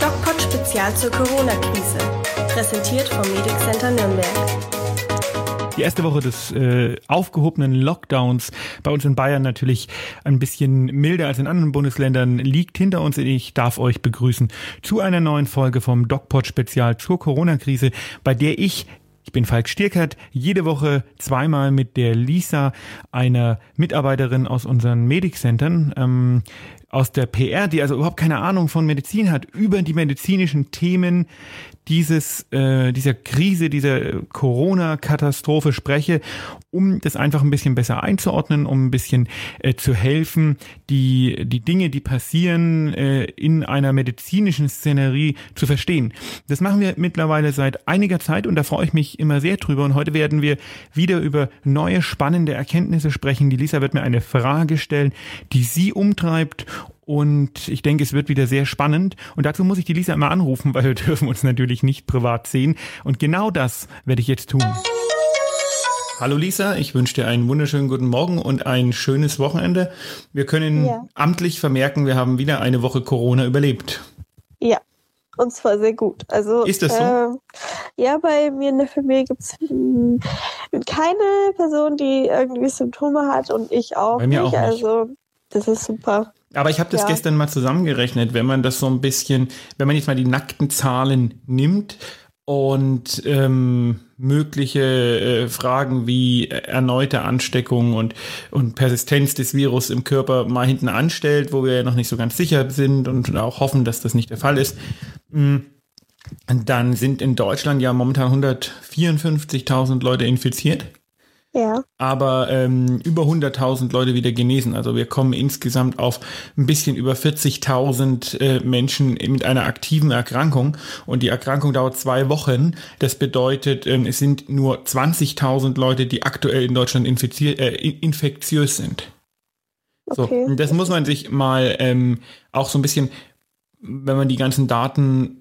DocPod Spezial zur Corona-Krise. Präsentiert vom Medic Center Nürnberg. Die erste Woche des äh, aufgehobenen Lockdowns bei uns in Bayern natürlich ein bisschen milder als in anderen Bundesländern liegt hinter uns. Ich darf euch begrüßen zu einer neuen Folge vom DocPod Spezial zur Corona-Krise, bei der ich ich bin Falk Stierkert, jede Woche zweimal mit der Lisa, einer Mitarbeiterin aus unseren Medic-Centern, ähm, aus der PR, die also überhaupt keine Ahnung von Medizin hat, über die medizinischen Themen dieses, äh, dieser Krise, dieser Corona-Katastrophe spreche, um das einfach ein bisschen besser einzuordnen, um ein bisschen äh, zu helfen, die, die Dinge, die passieren, äh, in einer medizinischen Szenerie zu verstehen. Das machen wir mittlerweile seit einiger Zeit und da freue ich mich immer sehr drüber. Und heute werden wir wieder über neue spannende Erkenntnisse sprechen. Die Lisa wird mir eine Frage stellen, die sie umtreibt und ich denke, es wird wieder sehr spannend. Und dazu muss ich die Lisa immer anrufen, weil wir dürfen uns natürlich nicht privat sehen. Und genau das werde ich jetzt tun. Hallo Lisa, ich wünsche dir einen wunderschönen guten Morgen und ein schönes Wochenende. Wir können ja. amtlich vermerken, wir haben wieder eine Woche Corona überlebt. Ja, und zwar sehr gut. Also, ist das so? Äh, ja, bei mir in der Familie gibt es hm, keine Person, die irgendwie Symptome hat und ich auch bei mir nicht. Auch nicht. Also das ist super. Aber ich habe das ja. gestern mal zusammengerechnet, wenn man das so ein bisschen, wenn man jetzt mal die nackten Zahlen nimmt und ähm, mögliche äh, Fragen wie erneute Ansteckung und, und Persistenz des Virus im Körper mal hinten anstellt, wo wir ja noch nicht so ganz sicher sind und auch hoffen, dass das nicht der Fall ist, mm, dann sind in Deutschland ja momentan 154.000 Leute infiziert. Ja. Aber ähm, über 100.000 Leute wieder genesen. Also wir kommen insgesamt auf ein bisschen über 40.000 äh, Menschen mit einer aktiven Erkrankung. Und die Erkrankung dauert zwei Wochen. Das bedeutet, ähm, es sind nur 20.000 Leute, die aktuell in Deutschland infiziert, äh, infektiös sind. Okay. So, das muss man sich mal ähm, auch so ein bisschen, wenn man die ganzen Daten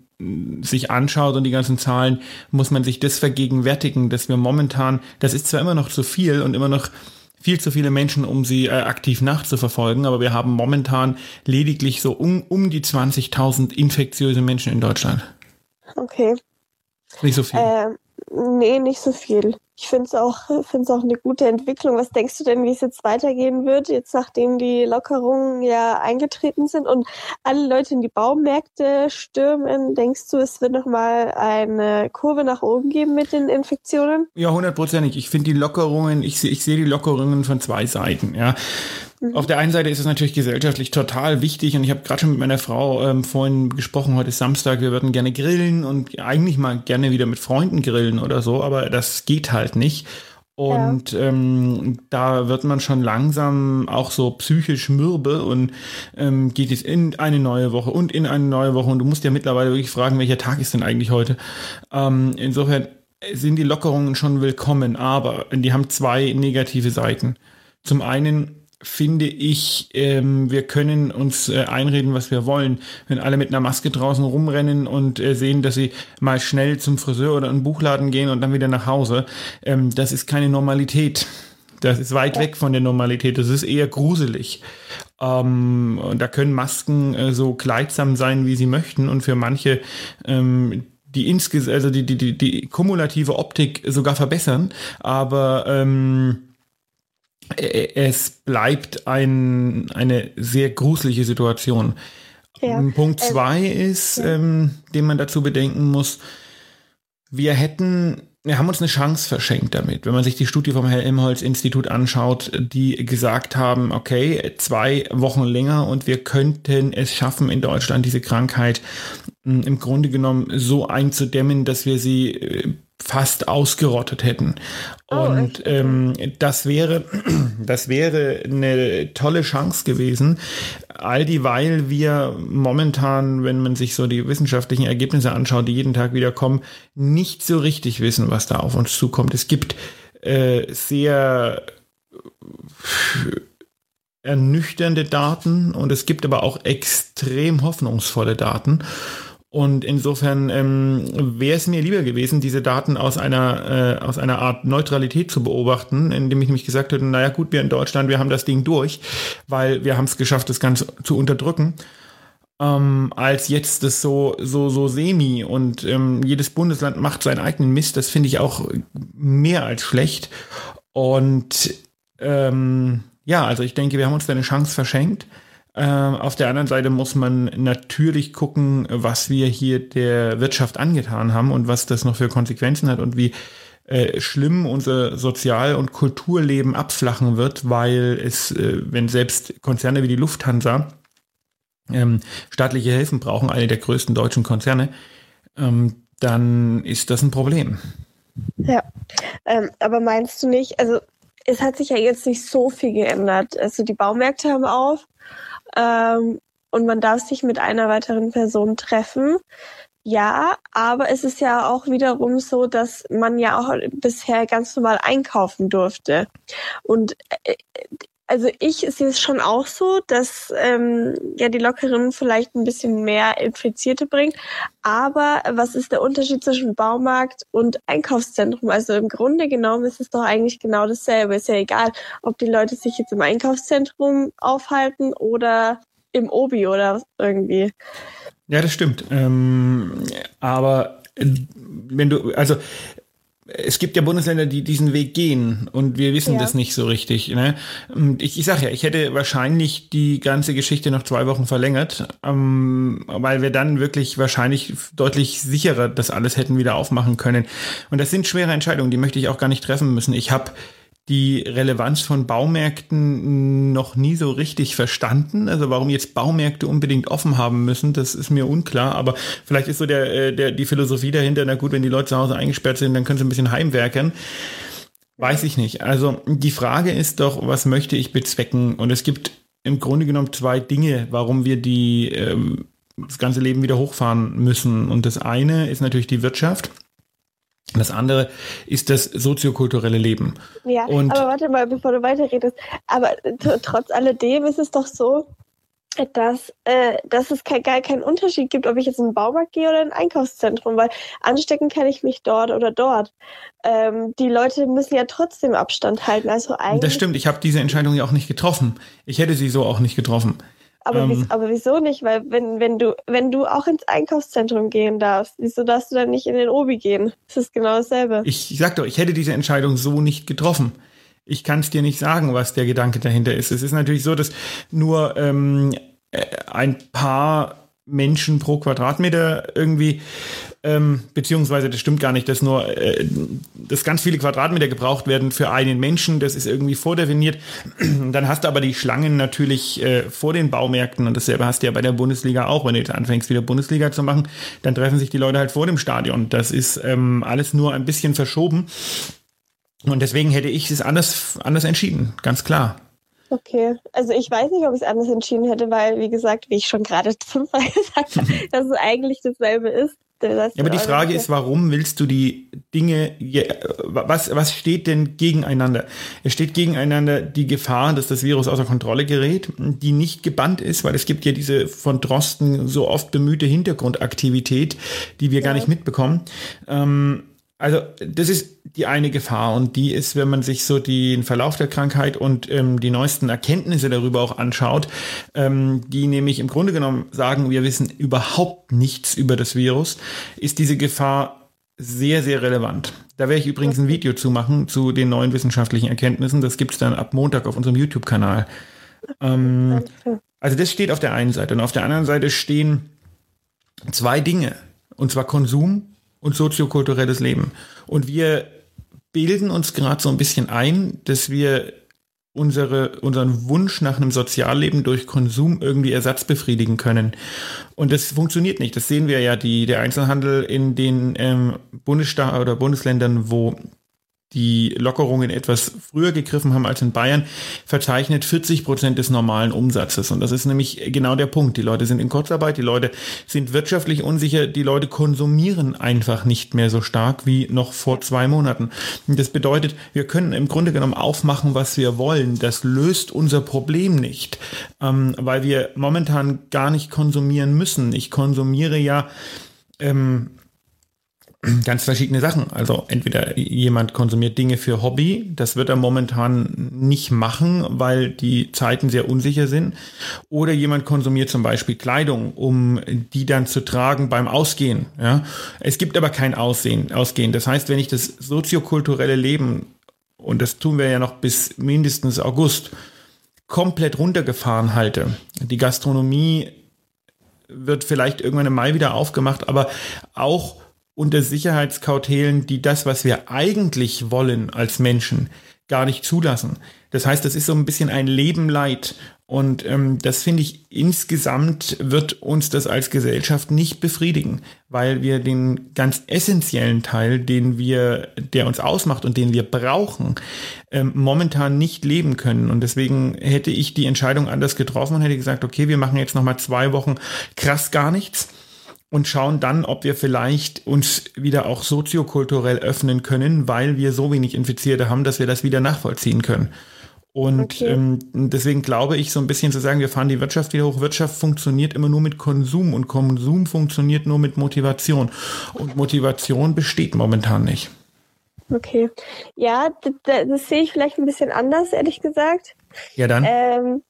sich anschaut und die ganzen Zahlen, muss man sich das vergegenwärtigen, dass wir momentan, das ist zwar immer noch zu viel und immer noch viel zu viele Menschen, um sie äh, aktiv nachzuverfolgen, aber wir haben momentan lediglich so um, um die 20.000 infektiöse Menschen in Deutschland. Okay. Nicht so viel. Äh, nee, nicht so viel ich finde es auch, find's auch eine gute Entwicklung. Was denkst du denn, wie es jetzt weitergehen wird, jetzt nachdem die Lockerungen ja eingetreten sind und alle Leute in die Baumärkte stürmen? Denkst du, es wird nochmal eine Kurve nach oben geben mit den Infektionen? Ja, hundertprozentig. Ich finde die Lockerungen, ich, ich sehe die Lockerungen von zwei Seiten. Ja. Mhm. Auf der einen Seite ist es natürlich gesellschaftlich total wichtig und ich habe gerade schon mit meiner Frau ähm, vorhin gesprochen, heute ist Samstag, wir würden gerne grillen und eigentlich mal gerne wieder mit Freunden grillen oder so, aber das geht halt nicht. Und ja. ähm, da wird man schon langsam auch so psychisch mürbe und ähm, geht es in eine neue Woche und in eine neue Woche. Und du musst ja mittlerweile wirklich fragen, welcher Tag ist denn eigentlich heute? Ähm, insofern sind die Lockerungen schon willkommen, aber die haben zwei negative Seiten. Zum einen finde ich, ähm, wir können uns äh, einreden, was wir wollen. Wenn alle mit einer Maske draußen rumrennen und äh, sehen, dass sie mal schnell zum Friseur oder in einen Buchladen gehen und dann wieder nach Hause, ähm, das ist keine Normalität. Das ist weit weg von der Normalität. Das ist eher gruselig. Ähm, und da können Masken äh, so kleidsam sein, wie sie möchten. Und für manche ähm, die insges also die, die, die, die kumulative Optik sogar verbessern. Aber ähm, es bleibt ein, eine sehr gruselige Situation. Ja. Punkt ähm, zwei ähm, ist, ja. ähm, den man dazu bedenken muss, wir hätten, wir haben uns eine Chance verschenkt damit. Wenn man sich die Studie vom Helmholtz-Institut anschaut, die gesagt haben, okay, zwei Wochen länger und wir könnten es schaffen, in Deutschland diese Krankheit hm, im Grunde genommen so einzudämmen, dass wir sie äh, fast ausgerottet hätten. Oh, und ähm, das wäre, das wäre eine tolle Chance gewesen. All dieweil wir momentan, wenn man sich so die wissenschaftlichen Ergebnisse anschaut, die jeden Tag wieder kommen, nicht so richtig wissen, was da auf uns zukommt. Es gibt äh, sehr ernüchternde Daten und es gibt aber auch extrem hoffnungsvolle Daten. Und insofern ähm, wäre es mir lieber gewesen, diese Daten aus einer, äh, aus einer Art Neutralität zu beobachten, indem ich nämlich gesagt hätte, naja gut, wir in Deutschland, wir haben das Ding durch, weil wir haben es geschafft, das Ganze zu unterdrücken. ähm, als jetzt das so, so, so semi und ähm, jedes Bundesland macht seinen eigenen Mist. Das finde ich auch mehr als schlecht. Und ähm, ja, also ich denke, wir haben uns da eine Chance verschenkt. Ähm, auf der anderen Seite muss man natürlich gucken, was wir hier der Wirtschaft angetan haben und was das noch für Konsequenzen hat und wie äh, schlimm unser Sozial- und Kulturleben abflachen wird, weil es, äh, wenn selbst Konzerne wie die Lufthansa ähm, staatliche Hilfen brauchen, eine der größten deutschen Konzerne, ähm, dann ist das ein Problem. Ja, ähm, aber meinst du nicht, also es hat sich ja jetzt nicht so viel geändert. Also die Baumärkte haben auf ähm, und man darf sich mit einer weiteren Person treffen. Ja, aber es ist ja auch wiederum so, dass man ja auch bisher ganz normal einkaufen durfte. Und äh, also ich sehe es schon auch so, dass ähm, ja die Lockerung vielleicht ein bisschen mehr Infizierte bringt. Aber was ist der Unterschied zwischen Baumarkt und Einkaufszentrum? Also im Grunde genommen ist es doch eigentlich genau dasselbe. Ist ja egal, ob die Leute sich jetzt im Einkaufszentrum aufhalten oder im Obi oder irgendwie. Ja, das stimmt. Ähm, aber äh, wenn du, also es gibt ja Bundesländer, die diesen Weg gehen und wir wissen ja. das nicht so richtig. Ne? Ich, ich sage ja, ich hätte wahrscheinlich die ganze Geschichte noch zwei Wochen verlängert, ähm, weil wir dann wirklich wahrscheinlich deutlich sicherer das alles hätten wieder aufmachen können. Und das sind schwere Entscheidungen, die möchte ich auch gar nicht treffen müssen. Ich habe die Relevanz von Baumärkten noch nie so richtig verstanden. Also warum jetzt Baumärkte unbedingt offen haben müssen, das ist mir unklar. Aber vielleicht ist so der, äh, der, die Philosophie dahinter, na gut, wenn die Leute zu Hause eingesperrt sind, dann können sie ein bisschen heimwerkern. Weiß ich nicht. Also die Frage ist doch, was möchte ich bezwecken? Und es gibt im Grunde genommen zwei Dinge, warum wir die, ähm, das ganze Leben wieder hochfahren müssen. Und das eine ist natürlich die Wirtschaft. Das andere ist das soziokulturelle Leben. Ja, und aber warte mal, bevor du weiterredest. Aber trotz alledem ist es doch so, dass, äh, dass es kein, gar keinen Unterschied gibt, ob ich jetzt in den Baumarkt gehe oder in ein Einkaufszentrum, weil anstecken kann ich mich dort oder dort. Ähm, die Leute müssen ja trotzdem Abstand halten. Also eigentlich das stimmt, ich habe diese Entscheidung ja auch nicht getroffen. Ich hätte sie so auch nicht getroffen. Aber, ähm, aber wieso nicht? Weil wenn, wenn du, wenn du auch ins Einkaufszentrum gehen darfst, wieso darfst du dann nicht in den Obi gehen? Das ist genau dasselbe. Ich, ich sag doch, ich hätte diese Entscheidung so nicht getroffen. Ich kann es dir nicht sagen, was der Gedanke dahinter ist. Es ist natürlich so, dass nur ähm, äh, ein paar Menschen pro Quadratmeter irgendwie ähm, beziehungsweise das stimmt gar nicht, dass nur, äh, dass ganz viele Quadratmeter gebraucht werden für einen Menschen, das ist irgendwie vordefiniert. Dann hast du aber die Schlangen natürlich äh, vor den Baumärkten und dasselbe hast du ja bei der Bundesliga auch, wenn du jetzt anfängst, wieder Bundesliga zu machen, dann treffen sich die Leute halt vor dem Stadion. Das ist ähm, alles nur ein bisschen verschoben. Und deswegen hätte ich es anders, anders entschieden, ganz klar. Okay, also ich weiß nicht, ob ich es anders entschieden hätte, weil, wie gesagt, wie ich schon gerade fünfmal gesagt habe, dass es eigentlich dasselbe ist. Ja, aber die Frage ist, warum willst du die Dinge, was, was steht denn gegeneinander? Es steht gegeneinander die Gefahr, dass das Virus außer Kontrolle gerät, die nicht gebannt ist, weil es gibt ja diese von Drosten so oft bemühte Hintergrundaktivität, die wir ja. gar nicht mitbekommen. Ähm, also das ist die eine Gefahr und die ist, wenn man sich so den Verlauf der Krankheit und ähm, die neuesten Erkenntnisse darüber auch anschaut, ähm, die nämlich im Grunde genommen sagen, wir wissen überhaupt nichts über das Virus, ist diese Gefahr sehr, sehr relevant. Da werde ich übrigens ein Video zu machen zu den neuen wissenschaftlichen Erkenntnissen. Das gibt es dann ab Montag auf unserem YouTube-Kanal. Ähm, also das steht auf der einen Seite und auf der anderen Seite stehen zwei Dinge, und zwar Konsum und soziokulturelles Leben. Und wir bilden uns gerade so ein bisschen ein, dass wir unsere, unseren Wunsch nach einem Sozialleben durch Konsum irgendwie Ersatz befriedigen können. Und das funktioniert nicht. Das sehen wir ja, die, der Einzelhandel in den ähm, Bundesstaaten oder Bundesländern, wo die Lockerungen etwas früher gegriffen haben als in Bayern, verzeichnet 40 Prozent des normalen Umsatzes. Und das ist nämlich genau der Punkt. Die Leute sind in Kurzarbeit, die Leute sind wirtschaftlich unsicher, die Leute konsumieren einfach nicht mehr so stark wie noch vor zwei Monaten. Und das bedeutet, wir können im Grunde genommen aufmachen, was wir wollen. Das löst unser Problem nicht, ähm, weil wir momentan gar nicht konsumieren müssen. Ich konsumiere ja ähm, ganz verschiedene Sachen. Also entweder jemand konsumiert Dinge für Hobby, das wird er momentan nicht machen, weil die Zeiten sehr unsicher sind. Oder jemand konsumiert zum Beispiel Kleidung, um die dann zu tragen beim Ausgehen. Ja? Es gibt aber kein Aussehen, Ausgehen. Das heißt, wenn ich das soziokulturelle Leben, und das tun wir ja noch bis mindestens August, komplett runtergefahren halte, die Gastronomie wird vielleicht irgendwann im Mai wieder aufgemacht, aber auch unter Sicherheitskautelen, die das, was wir eigentlich wollen als Menschen, gar nicht zulassen. Das heißt, das ist so ein bisschen ein Leben leid. Und ähm, das finde ich insgesamt wird uns das als Gesellschaft nicht befriedigen, weil wir den ganz essentiellen Teil, den wir, der uns ausmacht und den wir brauchen, ähm, momentan nicht leben können. Und deswegen hätte ich die Entscheidung anders getroffen und hätte gesagt, okay, wir machen jetzt nochmal zwei Wochen krass gar nichts und schauen dann, ob wir vielleicht uns wieder auch soziokulturell öffnen können, weil wir so wenig Infizierte haben, dass wir das wieder nachvollziehen können. Und okay. ähm, deswegen glaube ich so ein bisschen zu sagen, wir fahren die Wirtschaft wieder hoch. Wirtschaft funktioniert immer nur mit Konsum und Konsum funktioniert nur mit Motivation. Und Motivation besteht momentan nicht. Okay. Ja, das, das sehe ich vielleicht ein bisschen anders, ehrlich gesagt. Ja, dann. Ähm,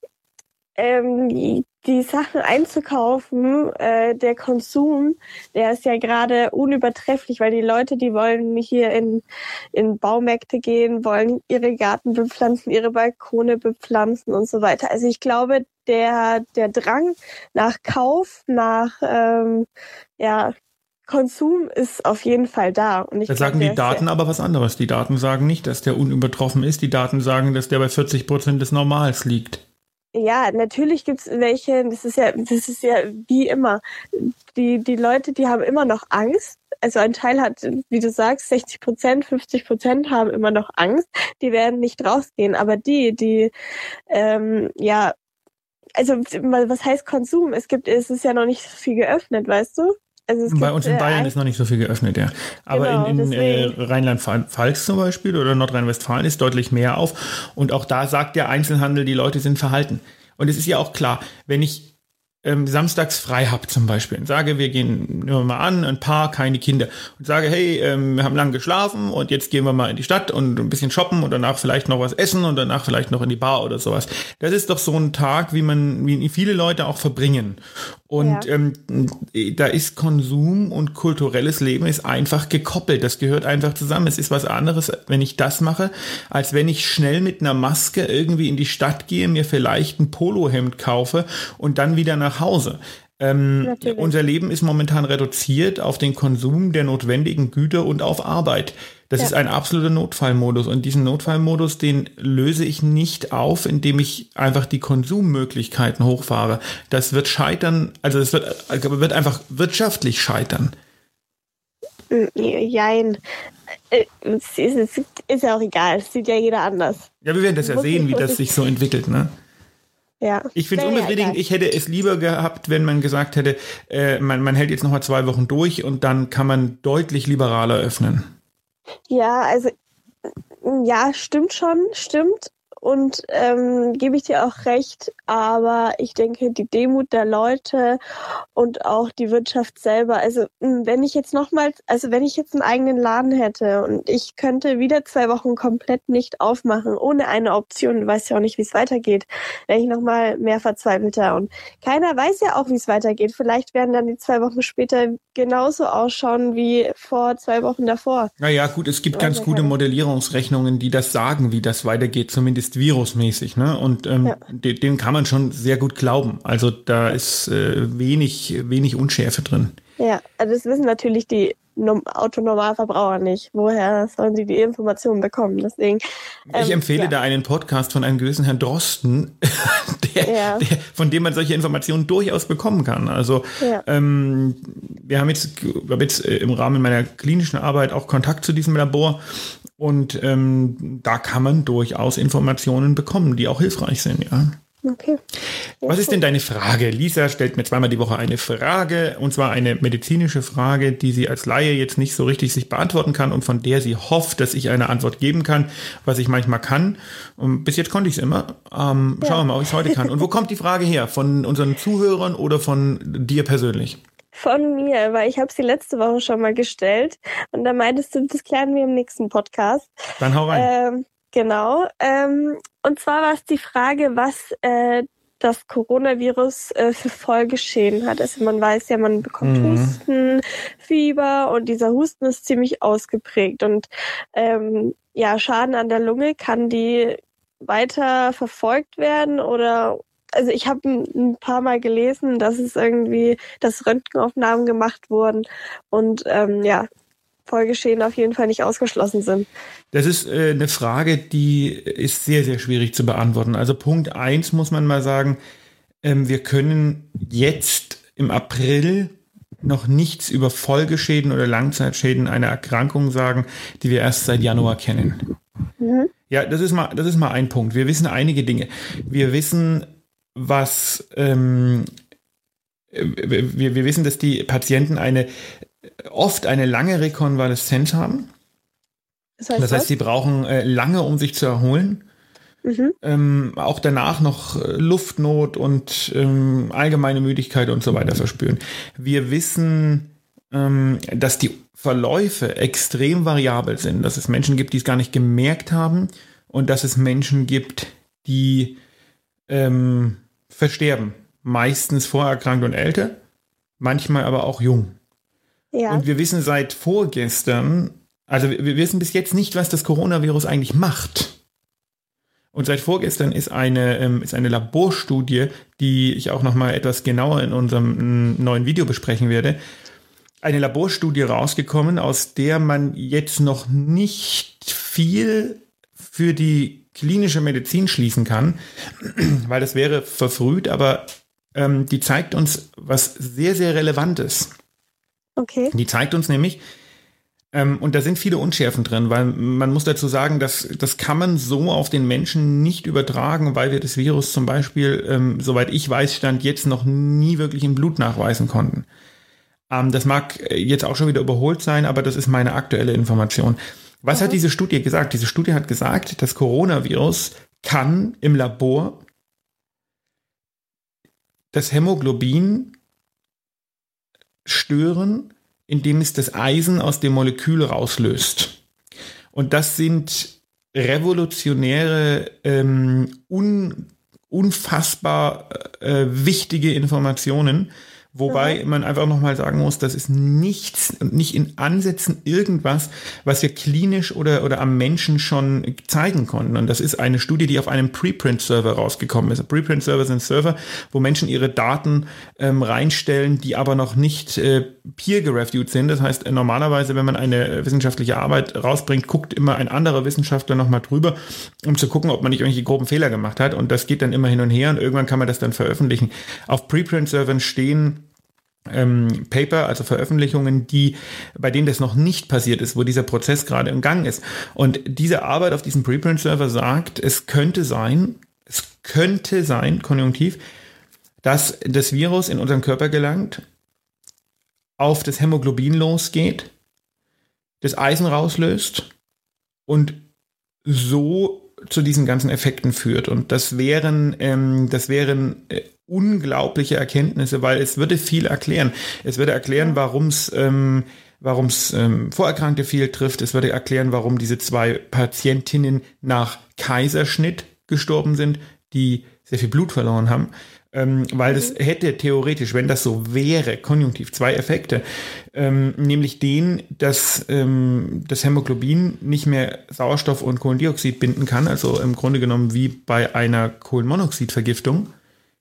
ähm, die Sachen einzukaufen, äh, der Konsum, der ist ja gerade unübertrefflich, weil die Leute, die wollen hier in, in Baumärkte gehen, wollen ihre Garten bepflanzen, ihre Balkone bepflanzen und so weiter. Also ich glaube, der, der Drang nach Kauf, nach ähm, ja, Konsum ist auf jeden Fall da. Und ich da sagen die Daten aber was anderes. Die Daten sagen nicht, dass der unübertroffen ist. Die Daten sagen, dass der bei 40 Prozent des Normals liegt. Ja, natürlich gibt's welche, das ist ja, das ist ja wie immer. Die, die Leute, die haben immer noch Angst. Also ein Teil hat, wie du sagst, 60 Prozent, 50 Prozent haben immer noch Angst. Die werden nicht rausgehen. Aber die, die, ähm, ja, also was heißt Konsum? Es gibt, es ist ja noch nicht so viel geöffnet, weißt du? Also Bei uns in äh, Bayern ist noch nicht so viel geöffnet, ja. Aber genau, in, in äh, Rheinland-Pfalz zum Beispiel oder Nordrhein-Westfalen ist deutlich mehr auf. Und auch da sagt der Einzelhandel, die Leute sind verhalten. Und es ist ja auch klar, wenn ich ähm, samstags frei habe zum Beispiel und sage, wir gehen nehmen wir mal an, ein Paar, keine Kinder und sage, hey, ähm, wir haben lange geschlafen und jetzt gehen wir mal in die Stadt und ein bisschen shoppen und danach vielleicht noch was essen und danach vielleicht noch in die Bar oder sowas. Das ist doch so ein Tag, wie man, wie viele Leute auch verbringen. Und ja. ähm, da ist Konsum und kulturelles Leben ist einfach gekoppelt. Das gehört einfach zusammen. Es ist was anderes, wenn ich das mache, als wenn ich schnell mit einer Maske irgendwie in die Stadt gehe, mir vielleicht ein Polohemd kaufe und dann wieder nach Hause. Ähm, unser Leben ist momentan reduziert auf den Konsum der notwendigen Güter und auf Arbeit. Das ja. ist ein absoluter Notfallmodus und diesen Notfallmodus, den löse ich nicht auf, indem ich einfach die Konsummöglichkeiten hochfahre. Das wird scheitern, also es wird, wird einfach wirtschaftlich scheitern. Jein. Äh, ist ja auch egal, es sieht ja jeder anders. Ja, wir werden das ja sehen, wie das sich so entwickelt, ne? Ja. Ich finde es unbefriedigend. Ich hätte es lieber gehabt, wenn man gesagt hätte, äh, man, man hält jetzt noch mal zwei Wochen durch und dann kann man deutlich liberaler öffnen. Ja, also ja, stimmt schon, stimmt und ähm, gebe ich dir auch recht, aber ich denke, die Demut der Leute und auch die Wirtschaft selber, also hm, wenn ich jetzt nochmals, also wenn ich jetzt einen eigenen Laden hätte und ich könnte wieder zwei Wochen komplett nicht aufmachen, ohne eine Option, du weißt ja auch nicht, wie es weitergeht, wäre ich nochmal mehr verzweifelter und keiner weiß ja auch, wie es weitergeht. Vielleicht werden dann die zwei Wochen später genauso ausschauen wie vor zwei Wochen davor. Naja, gut, es gibt ganz gute Modellierungsrechnungen, die das sagen, wie das weitergeht, zumindest ist virusmäßig, ne? Und ähm, ja. dem, dem kann man schon sehr gut glauben. Also da ist äh, wenig, wenig Unschärfe drin. Ja, also das wissen natürlich die Autonormalverbraucher nicht. Woher sollen sie die Informationen bekommen? Deswegen. Ähm, ich empfehle ja. da einen Podcast von einem gewissen Herrn Drosten, der, ja. der, von dem man solche Informationen durchaus bekommen kann. Also ja. ähm, wir haben jetzt, haben jetzt äh, im Rahmen meiner klinischen Arbeit auch Kontakt zu diesem Labor und ähm, da kann man durchaus Informationen bekommen, die auch hilfreich sind, ja. Okay. Was ist denn deine Frage? Lisa stellt mir zweimal die Woche eine Frage, und zwar eine medizinische Frage, die sie als Laie jetzt nicht so richtig sich beantworten kann und von der sie hofft, dass ich eine Antwort geben kann, was ich manchmal kann. Und bis jetzt konnte ich es immer. Ähm, ja. Schauen wir mal, ob ich es heute kann. Und wo kommt die Frage her? Von unseren Zuhörern oder von dir persönlich? Von mir, weil ich habe sie letzte Woche schon mal gestellt und da meintest du, das klären wir im nächsten Podcast. Dann hau rein. Ähm, genau. Ähm, und zwar war es die Frage, was äh, das Coronavirus äh, für Folgeschäden hat. Also man weiß ja, man bekommt mhm. Husten, Fieber und dieser Husten ist ziemlich ausgeprägt. Und ähm, ja, Schaden an der Lunge kann die weiter verfolgt werden oder also ich habe ein, paar Mal gelesen, dass es irgendwie, dass Röntgenaufnahmen gemacht wurden und ähm, ja, Folgeschäden auf jeden Fall nicht ausgeschlossen sind. Das ist äh, eine Frage, die ist sehr, sehr schwierig zu beantworten. Also Punkt eins muss man mal sagen, ähm, wir können jetzt im April noch nichts über Folgeschäden oder Langzeitschäden einer Erkrankung sagen, die wir erst seit Januar kennen. Mhm. Ja, das ist mal, das ist mal ein Punkt. Wir wissen einige Dinge. Wir wissen, was ähm, wir, wir wissen, dass die Patienten eine oft eine lange Rekonvaleszenz haben. Das heißt, das heißt sie brauchen äh, lange, um sich zu erholen. Mhm. Ähm, auch danach noch äh, Luftnot und ähm, allgemeine Müdigkeit und so weiter verspüren. Wir wissen, ähm, dass die Verläufe extrem variabel sind, dass es Menschen gibt, die es gar nicht gemerkt haben und dass es Menschen gibt, die ähm, versterben. Meistens vorerkrankt und älter, manchmal aber auch jung. Ja. Und wir wissen seit vorgestern, also wir wissen bis jetzt nicht, was das Coronavirus eigentlich macht. Und seit vorgestern ist eine, ähm, ist eine Laborstudie, die ich auch noch mal etwas genauer in unserem neuen Video besprechen werde, eine Laborstudie rausgekommen, aus der man jetzt noch nicht viel für die klinische Medizin schließen kann, weil das wäre verfrüht, aber ähm, die zeigt uns was sehr, sehr Relevantes. Okay. Die zeigt uns nämlich, ähm, und da sind viele Unschärfen drin, weil man muss dazu sagen, dass das kann man so auf den Menschen nicht übertragen, weil wir das Virus zum Beispiel, ähm, soweit ich weiß, stand jetzt noch nie wirklich im Blut nachweisen konnten. Ähm, das mag jetzt auch schon wieder überholt sein, aber das ist meine aktuelle Information. Was mhm. hat diese Studie gesagt? Diese Studie hat gesagt, das Coronavirus kann im Labor das Hämoglobin stören, indem es das Eisen aus dem Molekül rauslöst. Und das sind revolutionäre, ähm, un, unfassbar äh, wichtige Informationen, Wobei mhm. man einfach nochmal sagen muss, das ist nichts, nicht in Ansätzen irgendwas, was wir klinisch oder, oder am Menschen schon zeigen konnten. Und das ist eine Studie, die auf einem Preprint-Server rausgekommen ist. Preprint-Server sind Server, wo Menschen ihre Daten ähm, reinstellen, die aber noch nicht äh, peer-gereviewed sind. Das heißt, normalerweise, wenn man eine wissenschaftliche Arbeit rausbringt, guckt immer ein anderer Wissenschaftler nochmal drüber, um zu gucken, ob man nicht irgendwelche groben Fehler gemacht hat. Und das geht dann immer hin und her und irgendwann kann man das dann veröffentlichen. Auf Preprint-Servern stehen ähm, Paper, also Veröffentlichungen, die, bei denen das noch nicht passiert ist, wo dieser Prozess gerade im Gang ist. Und diese Arbeit auf diesem Preprint-Server sagt, es könnte sein, es könnte sein, konjunktiv, dass das Virus in unseren Körper gelangt, auf das Hämoglobin losgeht, das Eisen rauslöst und so zu diesen ganzen Effekten führt. Und das wären, ähm, das wären äh, unglaubliche Erkenntnisse, weil es würde viel erklären. Es würde erklären, warum es ähm, warum es ähm, Vorerkrankte viel trifft. Es würde erklären, warum diese zwei Patientinnen nach Kaiserschnitt gestorben sind, die sehr viel Blut verloren haben. Ähm, weil das mhm. hätte theoretisch, wenn das so wäre, konjunktiv zwei Effekte, ähm, nämlich den, dass ähm, das Hämoglobin nicht mehr Sauerstoff und Kohlendioxid binden kann, also im Grunde genommen wie bei einer Kohlenmonoxidvergiftung.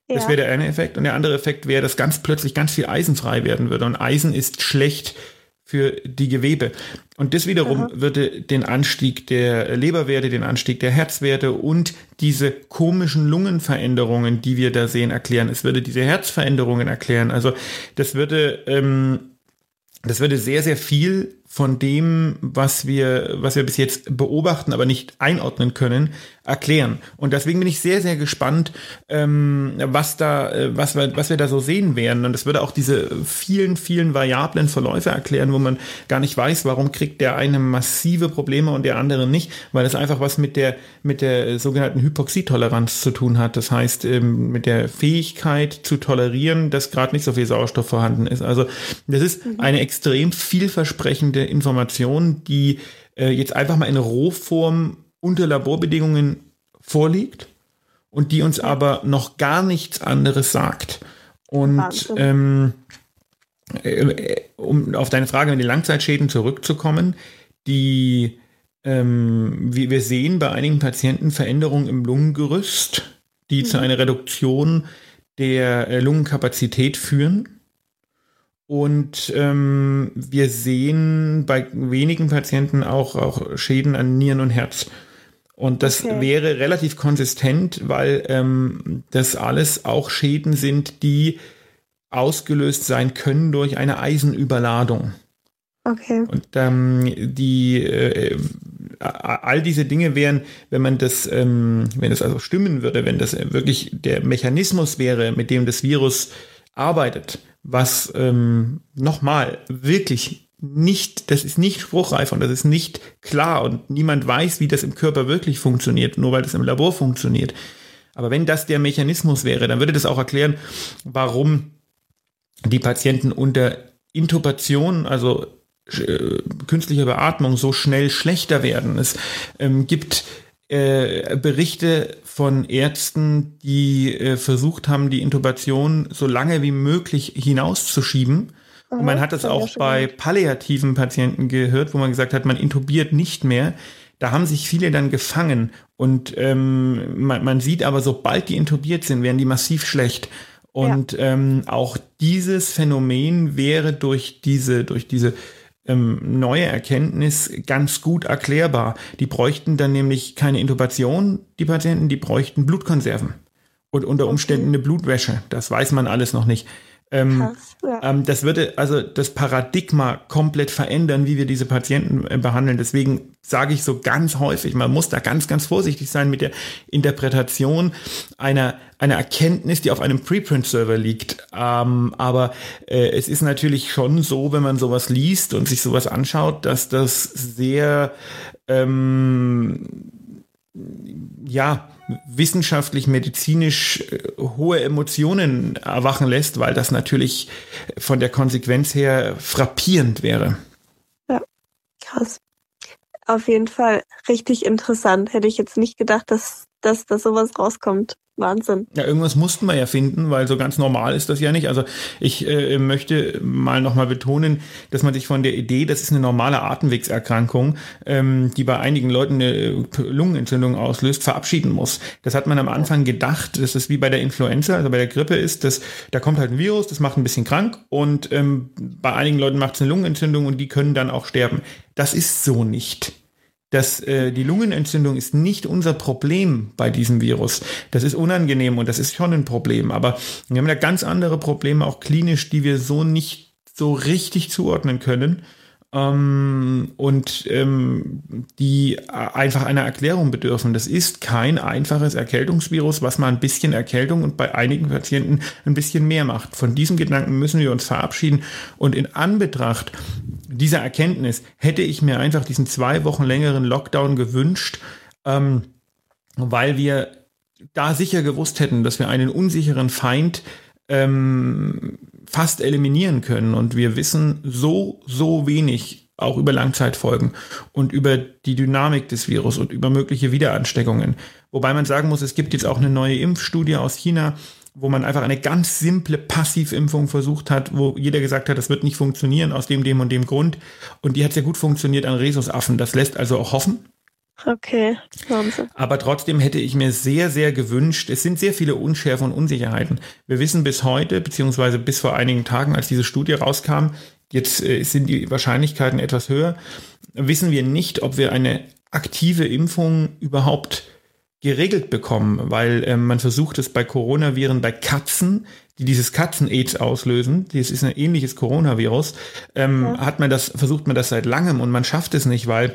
Das wäre der eine Effekt. Und der andere Effekt wäre, dass ganz plötzlich ganz viel Eisen frei werden würde. Und Eisen ist schlecht für die Gewebe. Und das wiederum Aha. würde den Anstieg der Leberwerte, den Anstieg der Herzwerte und diese komischen Lungenveränderungen, die wir da sehen, erklären. Es würde diese Herzveränderungen erklären. Also das würde, ähm, das würde sehr, sehr viel von dem, was wir, was wir bis jetzt beobachten, aber nicht einordnen können, erklären. Und deswegen bin ich sehr, sehr gespannt, ähm, was da, äh, was wir, was wir da so sehen werden. Und es würde auch diese vielen, vielen variablen Verläufe erklären, wo man gar nicht weiß, warum kriegt der eine massive Probleme und der andere nicht, weil es einfach was mit der, mit der sogenannten Hypoxietoleranz zu tun hat. Das heißt, ähm, mit der Fähigkeit zu tolerieren, dass gerade nicht so viel Sauerstoff vorhanden ist. Also das ist mhm. eine extrem vielversprechende Information, die äh, jetzt einfach mal in Rohform unter Laborbedingungen vorliegt und die uns aber noch gar nichts anderes sagt. Und ähm, äh, um auf deine Frage mit den Langzeitschäden zurückzukommen, die ähm, wie wir sehen bei einigen Patienten Veränderungen im Lungengerüst, die mhm. zu einer Reduktion der äh, Lungenkapazität führen. Und ähm, wir sehen bei wenigen Patienten auch, auch Schäden an Nieren und Herz. Und das okay. wäre relativ konsistent, weil ähm, das alles auch Schäden sind, die ausgelöst sein können durch eine Eisenüberladung. Okay. Und ähm, die äh, all diese Dinge wären, wenn man das, ähm, wenn das also stimmen würde, wenn das wirklich der Mechanismus wäre, mit dem das Virus arbeitet, was ähm, nochmal wirklich nicht, das ist nicht spruchreif und das ist nicht klar und niemand weiß, wie das im Körper wirklich funktioniert, nur weil das im Labor funktioniert. Aber wenn das der Mechanismus wäre, dann würde das auch erklären, warum die Patienten unter Intubation, also äh, künstlicher Beatmung, so schnell schlechter werden. Es ähm, gibt äh, Berichte von Ärzten, die äh, versucht haben, die Intubation so lange wie möglich hinauszuschieben und man hat das auch bei palliativen Patienten gehört, wo man gesagt hat, man intubiert nicht mehr. Da haben sich viele dann gefangen und ähm, man, man sieht aber, sobald die intubiert sind, werden die massiv schlecht. Und ja. ähm, auch dieses Phänomen wäre durch diese, durch diese ähm, neue Erkenntnis ganz gut erklärbar. Die bräuchten dann nämlich keine Intubation, die Patienten, die bräuchten Blutkonserven und unter Umständen eine Blutwäsche. Das weiß man alles noch nicht. Ähm, Krass, ja. ähm, das würde also das Paradigma komplett verändern, wie wir diese Patienten äh, behandeln. Deswegen sage ich so ganz häufig, man muss da ganz, ganz vorsichtig sein mit der Interpretation einer, einer Erkenntnis, die auf einem Preprint-Server liegt. Ähm, aber äh, es ist natürlich schon so, wenn man sowas liest und sich sowas anschaut, dass das sehr ähm, ja, wissenschaftlich, medizinisch äh, hohe Emotionen erwachen lässt, weil das natürlich von der Konsequenz her frappierend wäre. Ja, krass. Auf jeden Fall richtig interessant. Hätte ich jetzt nicht gedacht, dass, dass da sowas rauskommt. Wahnsinn. Ja, irgendwas mussten wir ja finden, weil so ganz normal ist das ja nicht. Also ich äh, möchte mal nochmal betonen, dass man sich von der Idee, das ist eine normale Atemwegserkrankung, ähm, die bei einigen Leuten eine äh, Lungenentzündung auslöst, verabschieden muss. Das hat man am Anfang gedacht, dass es wie bei der Influenza, also bei der Grippe ist, dass da kommt halt ein Virus, das macht ein bisschen krank und ähm, bei einigen Leuten macht es eine Lungenentzündung und die können dann auch sterben. Das ist so nicht dass äh, die Lungenentzündung ist nicht unser Problem bei diesem Virus. Das ist unangenehm und das ist schon ein Problem. Aber wir haben da ganz andere Probleme, auch klinisch, die wir so nicht so richtig zuordnen können ähm, und ähm, die einfach einer Erklärung bedürfen. Das ist kein einfaches Erkältungsvirus, was mal ein bisschen Erkältung und bei einigen Patienten ein bisschen mehr macht. Von diesem Gedanken müssen wir uns verabschieden und in Anbetracht dieser Erkenntnis hätte ich mir einfach diesen zwei Wochen längeren Lockdown gewünscht, ähm, weil wir da sicher gewusst hätten, dass wir einen unsicheren Feind ähm, fast eliminieren können. Und wir wissen so, so wenig auch über Langzeitfolgen und über die Dynamik des Virus und über mögliche Wiederansteckungen. Wobei man sagen muss, es gibt jetzt auch eine neue Impfstudie aus China, wo man einfach eine ganz simple Passivimpfung versucht hat, wo jeder gesagt hat, das wird nicht funktionieren aus dem, dem und dem Grund. Und die hat sehr gut funktioniert an Rhesusaffen. Das lässt also auch hoffen. Okay, Wahnsinn. Aber trotzdem hätte ich mir sehr, sehr gewünscht, es sind sehr viele Unschärfen und Unsicherheiten. Wir wissen bis heute, beziehungsweise bis vor einigen Tagen, als diese Studie rauskam, jetzt äh, sind die Wahrscheinlichkeiten etwas höher, wissen wir nicht, ob wir eine aktive Impfung überhaupt geregelt bekommen, weil ähm, man versucht es bei Coronaviren bei Katzen, die dieses Katzen-Aids auslösen, das ist ein ähnliches Coronavirus, ähm, ja. hat man das, versucht man das seit langem und man schafft es nicht, weil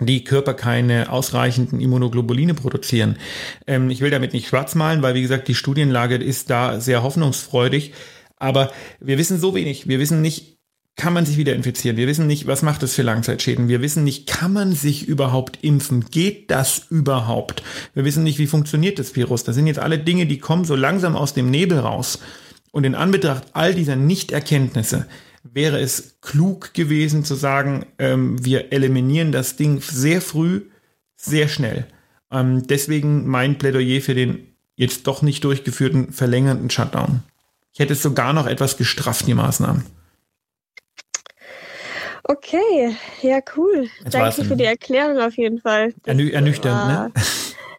die Körper keine ausreichenden Immunoglobuline produzieren. Ähm, ich will damit nicht schwarz malen, weil wie gesagt, die Studienlage ist da sehr hoffnungsfreudig. Aber wir wissen so wenig. Wir wissen nicht, kann man sich wieder infizieren? Wir wissen nicht, was macht das für Langzeitschäden? Wir wissen nicht, kann man sich überhaupt impfen? Geht das überhaupt? Wir wissen nicht, wie funktioniert das Virus? Das sind jetzt alle Dinge, die kommen so langsam aus dem Nebel raus. Und in Anbetracht all dieser Nichterkenntnisse wäre es klug gewesen zu sagen, ähm, wir eliminieren das Ding sehr früh, sehr schnell. Ähm, deswegen mein Plädoyer für den jetzt doch nicht durchgeführten verlängerten Shutdown. Ich hätte es sogar noch etwas gestrafft, die Maßnahmen. Okay, ja, cool. Jetzt Danke für die Erklärung auf jeden Fall. Ernü ernüchternd, ne?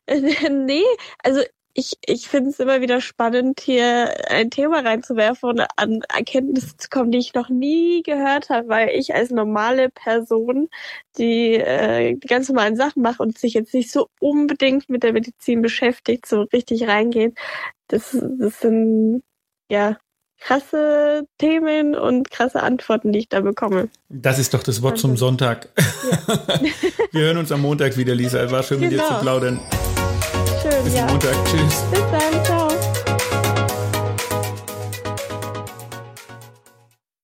nee, also ich, ich finde es immer wieder spannend, hier ein Thema reinzuwerfen und an Erkenntnisse zu kommen, die ich noch nie gehört habe, weil ich als normale Person, die äh, die ganz normalen Sachen mache und sich jetzt nicht so unbedingt mit der Medizin beschäftigt, so richtig reingeht, das, das sind ja krasse Themen und krasse Antworten, die ich da bekomme. Das ist doch das Wort zum Sonntag. Ja. Wir hören uns am Montag wieder, Lisa. Es war schön, genau. mit dir zu genau. plaudern. Schön, Bis ja. Montag. Tschüss. Bis dann. Ciao.